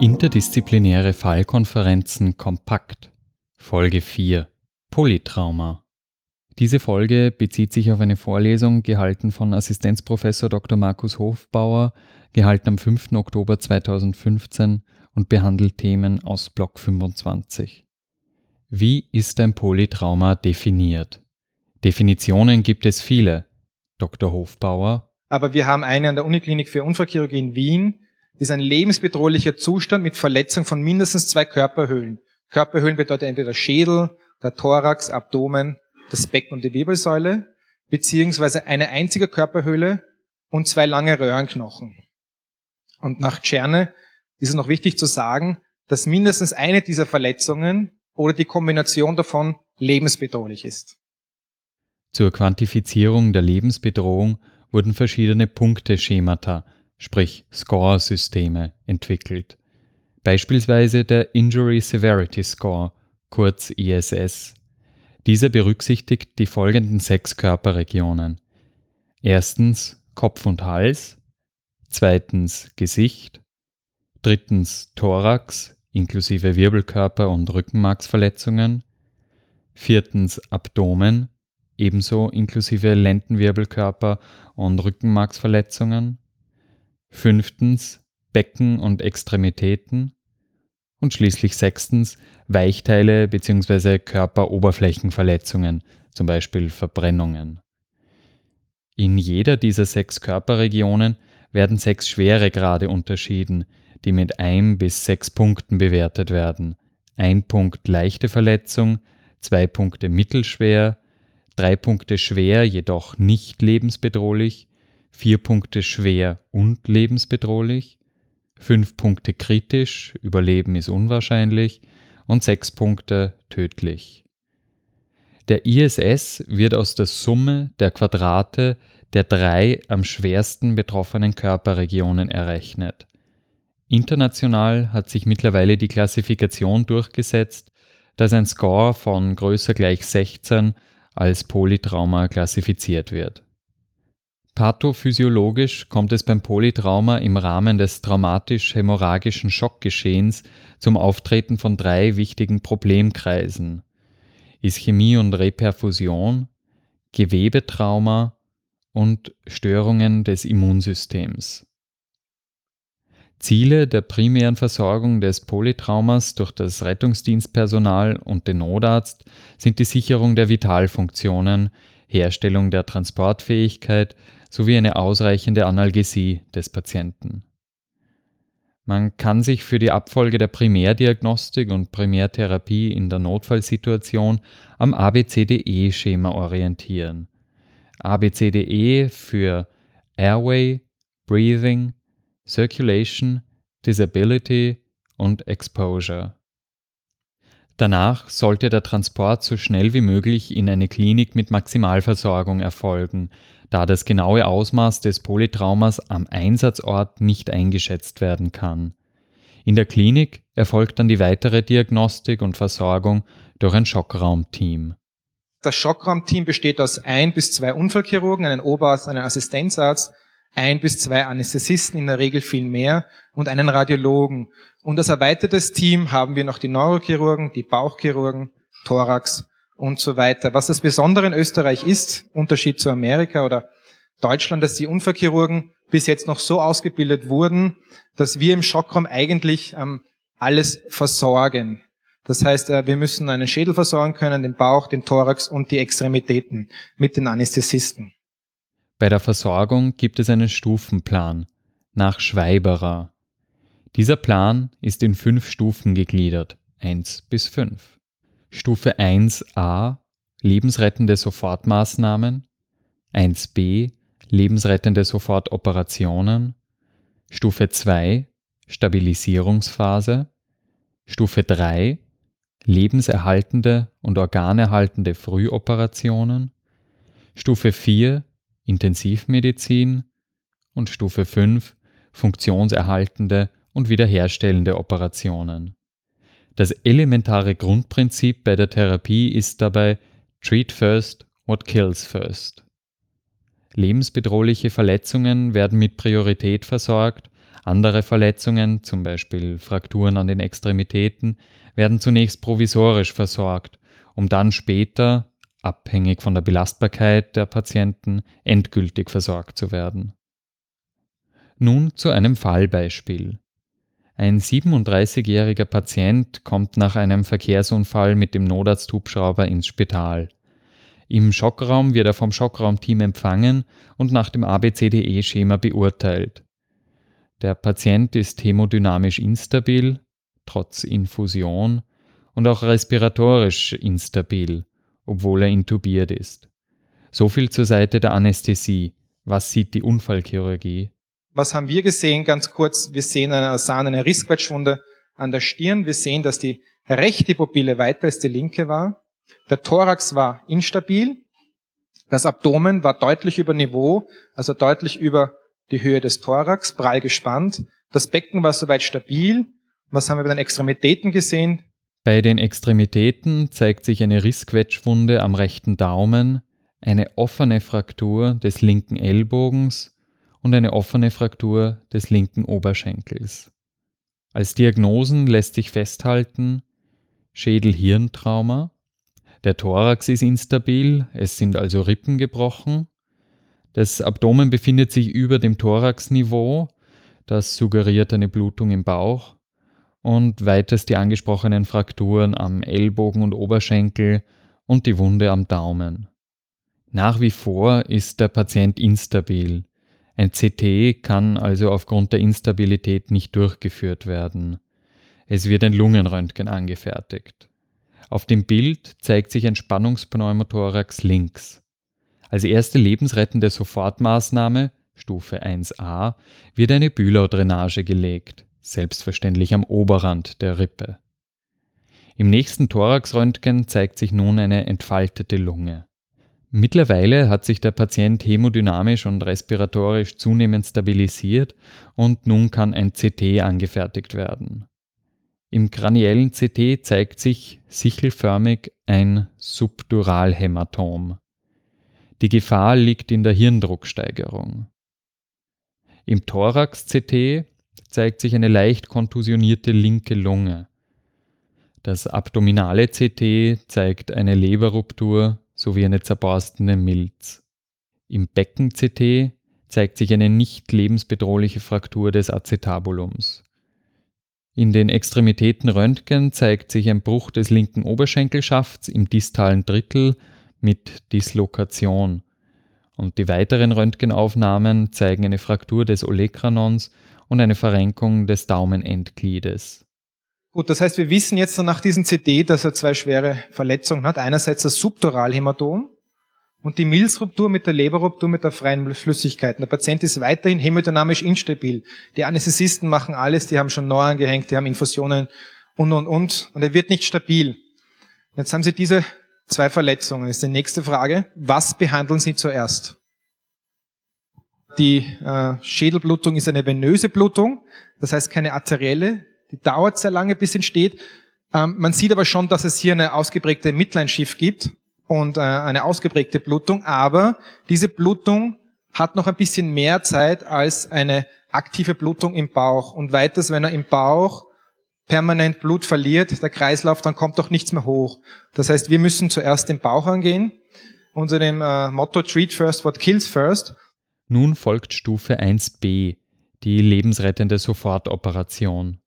Interdisziplinäre Fallkonferenzen kompakt. Folge 4 Polytrauma. Diese Folge bezieht sich auf eine Vorlesung, gehalten von Assistenzprofessor Dr. Markus Hofbauer, gehalten am 5. Oktober 2015 und behandelt Themen aus Block 25. Wie ist ein Polytrauma definiert? Definitionen gibt es viele. Dr. Hofbauer. Aber wir haben eine an der Uniklinik für Unfallchirurgie in Wien, ist ein lebensbedrohlicher Zustand mit Verletzung von mindestens zwei Körperhöhlen. Körperhöhlen bedeutet entweder Schädel, der Thorax, Abdomen, das Becken und die Wirbelsäule, beziehungsweise eine einzige Körperhöhle und zwei lange Röhrenknochen. Und nach Tscherne ist es noch wichtig zu sagen, dass mindestens eine dieser Verletzungen oder die Kombination davon lebensbedrohlich ist. Zur Quantifizierung der Lebensbedrohung wurden verschiedene Punkteschemata sprich Score-Systeme, entwickelt. Beispielsweise der Injury Severity Score, kurz ISS. Dieser berücksichtigt die folgenden sechs Körperregionen. Erstens Kopf und Hals, zweitens Gesicht, drittens Thorax inklusive Wirbelkörper und Rückenmarksverletzungen, viertens Abdomen, ebenso inklusive Lendenwirbelkörper und Rückenmarksverletzungen, fünftens Becken und Extremitäten und schließlich sechstens Weichteile bzw. Körperoberflächenverletzungen, zum Beispiel Verbrennungen. In jeder dieser sechs Körperregionen werden sechs Schweregrade unterschieden, die mit ein bis sechs Punkten bewertet werden. Ein Punkt leichte Verletzung, zwei Punkte mittelschwer, drei Punkte schwer, jedoch nicht lebensbedrohlich, vier Punkte schwer und lebensbedrohlich, fünf Punkte kritisch, Überleben ist unwahrscheinlich und sechs Punkte tödlich. Der ISS wird aus der Summe der Quadrate der drei am schwersten betroffenen Körperregionen errechnet. International hat sich mittlerweile die Klassifikation durchgesetzt, dass ein Score von größer gleich 16 als Polytrauma klassifiziert wird. Pathophysiologisch kommt es beim Polytrauma im Rahmen des traumatisch-hämorrhagischen Schockgeschehens zum Auftreten von drei wichtigen Problemkreisen: Ischämie und Reperfusion, Gewebetrauma und Störungen des Immunsystems. Ziele der primären Versorgung des Polytraumas durch das Rettungsdienstpersonal und den Notarzt sind die Sicherung der Vitalfunktionen, Herstellung der Transportfähigkeit sowie eine ausreichende Analgesie des Patienten. Man kann sich für die Abfolge der Primärdiagnostik und Primärtherapie in der Notfallsituation am ABCDE-Schema orientieren. ABCDE für Airway, Breathing, Circulation, Disability und Exposure. Danach sollte der Transport so schnell wie möglich in eine Klinik mit Maximalversorgung erfolgen, da das genaue Ausmaß des Polytraumas am Einsatzort nicht eingeschätzt werden kann. In der Klinik erfolgt dann die weitere Diagnostik und Versorgung durch ein Schockraumteam. Das Schockraumteam besteht aus ein bis zwei Unfallchirurgen, einen Oberarzt, einen Assistenzarzt, ein bis zwei Anästhesisten, in der Regel viel mehr, und einen Radiologen. Und als erweitertes Team haben wir noch die Neurochirurgen, die Bauchchirurgen, Thorax und so weiter. Was das Besondere in Österreich ist, Unterschied zu Amerika oder Deutschland, dass die Unfallchirurgen bis jetzt noch so ausgebildet wurden, dass wir im Schockraum eigentlich ähm, alles versorgen. Das heißt, äh, wir müssen einen Schädel versorgen können, den Bauch, den Thorax und die Extremitäten mit den Anästhesisten. Bei der Versorgung gibt es einen Stufenplan nach Schweiberer. Dieser Plan ist in fünf Stufen gegliedert, 1 bis 5. Stufe 1a lebensrettende Sofortmaßnahmen, 1b lebensrettende Sofortoperationen, Stufe 2 Stabilisierungsphase, Stufe 3 lebenserhaltende und organerhaltende Frühoperationen, Stufe 4 Intensivmedizin und Stufe 5 funktionserhaltende und wiederherstellende Operationen. Das elementare Grundprinzip bei der Therapie ist dabei Treat first what kills first. Lebensbedrohliche Verletzungen werden mit Priorität versorgt, Andere Verletzungen, zum Beispiel Frakturen an den Extremitäten, werden zunächst provisorisch versorgt, um dann später, abhängig von der Belastbarkeit der Patienten, endgültig versorgt zu werden. Nun zu einem Fallbeispiel. Ein 37-jähriger Patient kommt nach einem Verkehrsunfall mit dem Notarzthubschrauber ins Spital. Im Schockraum wird er vom Schockraumteam empfangen und nach dem ABCDE-Schema beurteilt. Der Patient ist hemodynamisch instabil, trotz Infusion, und auch respiratorisch instabil, obwohl er intubiert ist. So viel zur Seite der Anästhesie. Was sieht die Unfallchirurgie? Was haben wir gesehen? Ganz kurz, wir sehen eine, sahen Rissquetschwunde an der Stirn. Wir sehen, dass die rechte Pupille weiter als die linke war. Der Thorax war instabil. Das Abdomen war deutlich über Niveau, also deutlich über die Höhe des Thorax, prall gespannt. Das Becken war soweit stabil. Was haben wir bei den Extremitäten gesehen? Bei den Extremitäten zeigt sich eine Rissquetschwunde am rechten Daumen, eine offene Fraktur des linken Ellbogens und eine offene Fraktur des linken Oberschenkels. Als Diagnosen lässt sich festhalten Schädel-Hirntrauma, der Thorax ist instabil, es sind also Rippen gebrochen, das Abdomen befindet sich über dem Thoraxniveau, das suggeriert eine Blutung im Bauch und weiters die angesprochenen Frakturen am Ellbogen und Oberschenkel und die Wunde am Daumen. Nach wie vor ist der Patient instabil. Ein CT kann also aufgrund der Instabilität nicht durchgeführt werden. Es wird ein Lungenröntgen angefertigt. Auf dem Bild zeigt sich ein Spannungspneumothorax links. Als erste lebensrettende Sofortmaßnahme, Stufe 1a, wird eine Bühlau-Drainage gelegt, selbstverständlich am Oberrand der Rippe. Im nächsten Thoraxröntgen zeigt sich nun eine entfaltete Lunge. Mittlerweile hat sich der Patient hemodynamisch und respiratorisch zunehmend stabilisiert und nun kann ein CT angefertigt werden. Im kraniellen CT zeigt sich sichelförmig ein Subduralhämatom. Die Gefahr liegt in der Hirndrucksteigerung. Im Thorax-CT zeigt sich eine leicht kontusionierte linke Lunge. Das abdominale CT zeigt eine Leberruptur sowie eine zerborstene Milz. Im Becken-CT zeigt sich eine nicht lebensbedrohliche Fraktur des Acetabulums. In den Extremitäten Röntgen zeigt sich ein Bruch des linken Oberschenkelschafts im distalen Drittel mit Dislokation. Und die weiteren Röntgenaufnahmen zeigen eine Fraktur des Olecranons und eine Verrenkung des Daumenendgliedes. Gut, das heißt, wir wissen jetzt nach diesem CD, dass er zwei schwere Verletzungen hat. Einerseits das Subduralhämatom und die Milzruptur mit der Leberruptur mit der freien Flüssigkeit. Der Patient ist weiterhin hemodynamisch instabil. Die Anästhesisten machen alles, die haben schon neu angehängt, die haben Infusionen und, und, und. Und er wird nicht stabil. Jetzt haben Sie diese zwei Verletzungen. Das ist die nächste Frage. Was behandeln Sie zuerst? Die äh, Schädelblutung ist eine venöse Blutung, das heißt keine arterielle. Die dauert sehr lange, bis entsteht. Ähm, man sieht aber schon, dass es hier eine ausgeprägte Midline-Shift gibt und äh, eine ausgeprägte Blutung, aber diese Blutung hat noch ein bisschen mehr Zeit als eine aktive Blutung im Bauch. Und weiters, wenn er im Bauch permanent Blut verliert, der Kreislauf, dann kommt doch nichts mehr hoch. Das heißt, wir müssen zuerst den Bauch angehen, unter dem äh, Motto Treat First, What Kills First. Nun folgt Stufe 1b, die lebensrettende Sofortoperation.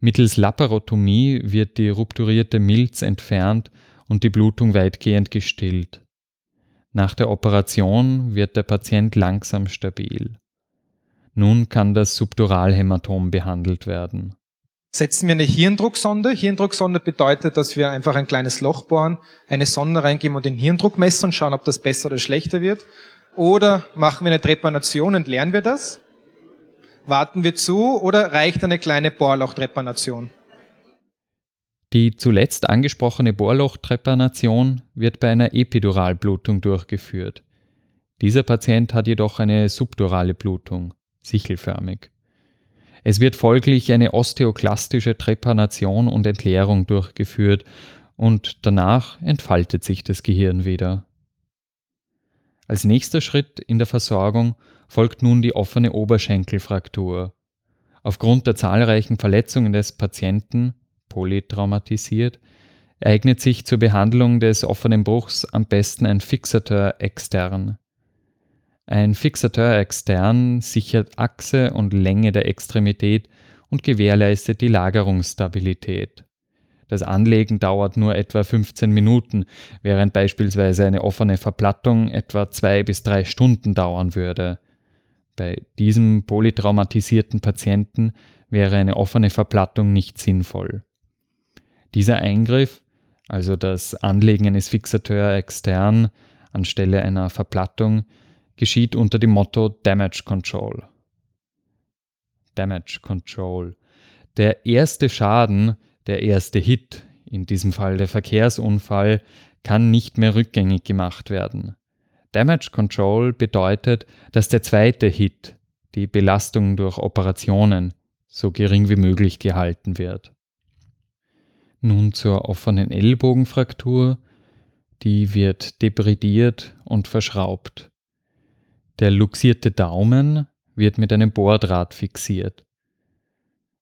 Mittels Laparotomie wird die rupturierte Milz entfernt und die Blutung weitgehend gestillt. Nach der Operation wird der Patient langsam stabil. Nun kann das Subduralhämatom behandelt werden. Setzen wir eine Hirndrucksonde. Hirndrucksonde bedeutet, dass wir einfach ein kleines Loch bohren, eine Sonde reingeben und den Hirndruck messen und schauen, ob das besser oder schlechter wird. Oder machen wir eine Trepanation und lernen wir das? Warten wir zu oder reicht eine kleine Bohrlochtrepanation? Die zuletzt angesprochene Bohrlochtrepanation wird bei einer Epiduralblutung durchgeführt. Dieser Patient hat jedoch eine subdurale Blutung, sichelförmig. Es wird folglich eine osteoklastische Trepanation und Entleerung durchgeführt und danach entfaltet sich das Gehirn wieder. Als nächster Schritt in der Versorgung folgt nun die offene Oberschenkelfraktur. Aufgrund der zahlreichen Verletzungen des Patienten, polytraumatisiert, eignet sich zur Behandlung des offenen Bruchs am besten ein Fixateur extern. Ein Fixateur extern sichert Achse und Länge der Extremität und gewährleistet die Lagerungsstabilität. Das Anlegen dauert nur etwa 15 Minuten, während beispielsweise eine offene Verplattung etwa zwei bis drei Stunden dauern würde. Bei diesem polytraumatisierten Patienten wäre eine offene Verplattung nicht sinnvoll. Dieser Eingriff, also das Anlegen eines Fixateur extern anstelle einer Verplattung, geschieht unter dem Motto Damage Control. Damage Control. Der erste Schaden, der erste Hit, in diesem Fall der Verkehrsunfall, kann nicht mehr rückgängig gemacht werden. Damage Control bedeutet, dass der zweite Hit, die Belastung durch Operationen, so gering wie möglich gehalten wird. Nun zur offenen Ellbogenfraktur. Die wird debridiert und verschraubt. Der luxierte Daumen wird mit einem Bohrdraht fixiert.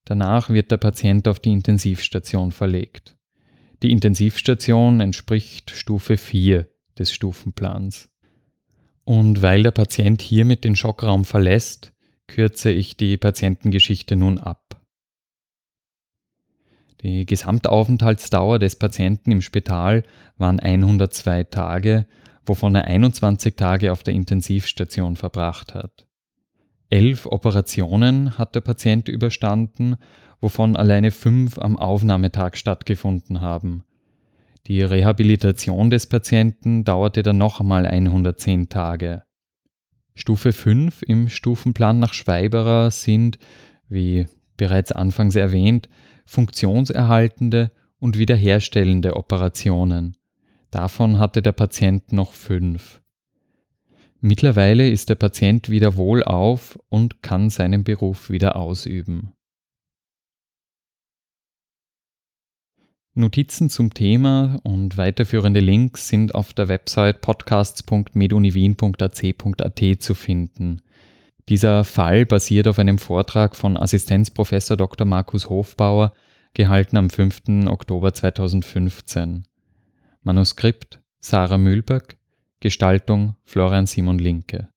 Danach wird der Patient auf die Intensivstation verlegt. Die Intensivstation entspricht Stufe 4 des Stufenplans. Und weil der Patient hiermit den Schockraum verlässt, kürze ich die Patientengeschichte nun ab. Die Gesamtaufenthaltsdauer des Patienten im Spital waren 102 Tage, wovon er 21 Tage auf der Intensivstation verbracht hat. Elf Operationen hat der Patient überstanden, wovon alleine fünf am Aufnahmetag stattgefunden haben. Die Rehabilitation des Patienten dauerte dann noch einmal 110 Tage. Stufe 5 im Stufenplan nach Schweiberer sind, wie bereits anfangs erwähnt, funktionserhaltende und wiederherstellende Operationen. Davon hatte der Patient noch fünf. Mittlerweile ist der Patient wieder wohlauf und kann seinen Beruf wieder ausüben. Notizen zum Thema und weiterführende Links sind auf der Website podcasts.meduniwien.ac.at zu finden. Dieser Fall basiert auf einem Vortrag von Assistenzprofessor Dr. Markus Hofbauer, gehalten am 5. Oktober 2015. Manuskript Sarah Mühlberg, Gestaltung Florian Simon Linke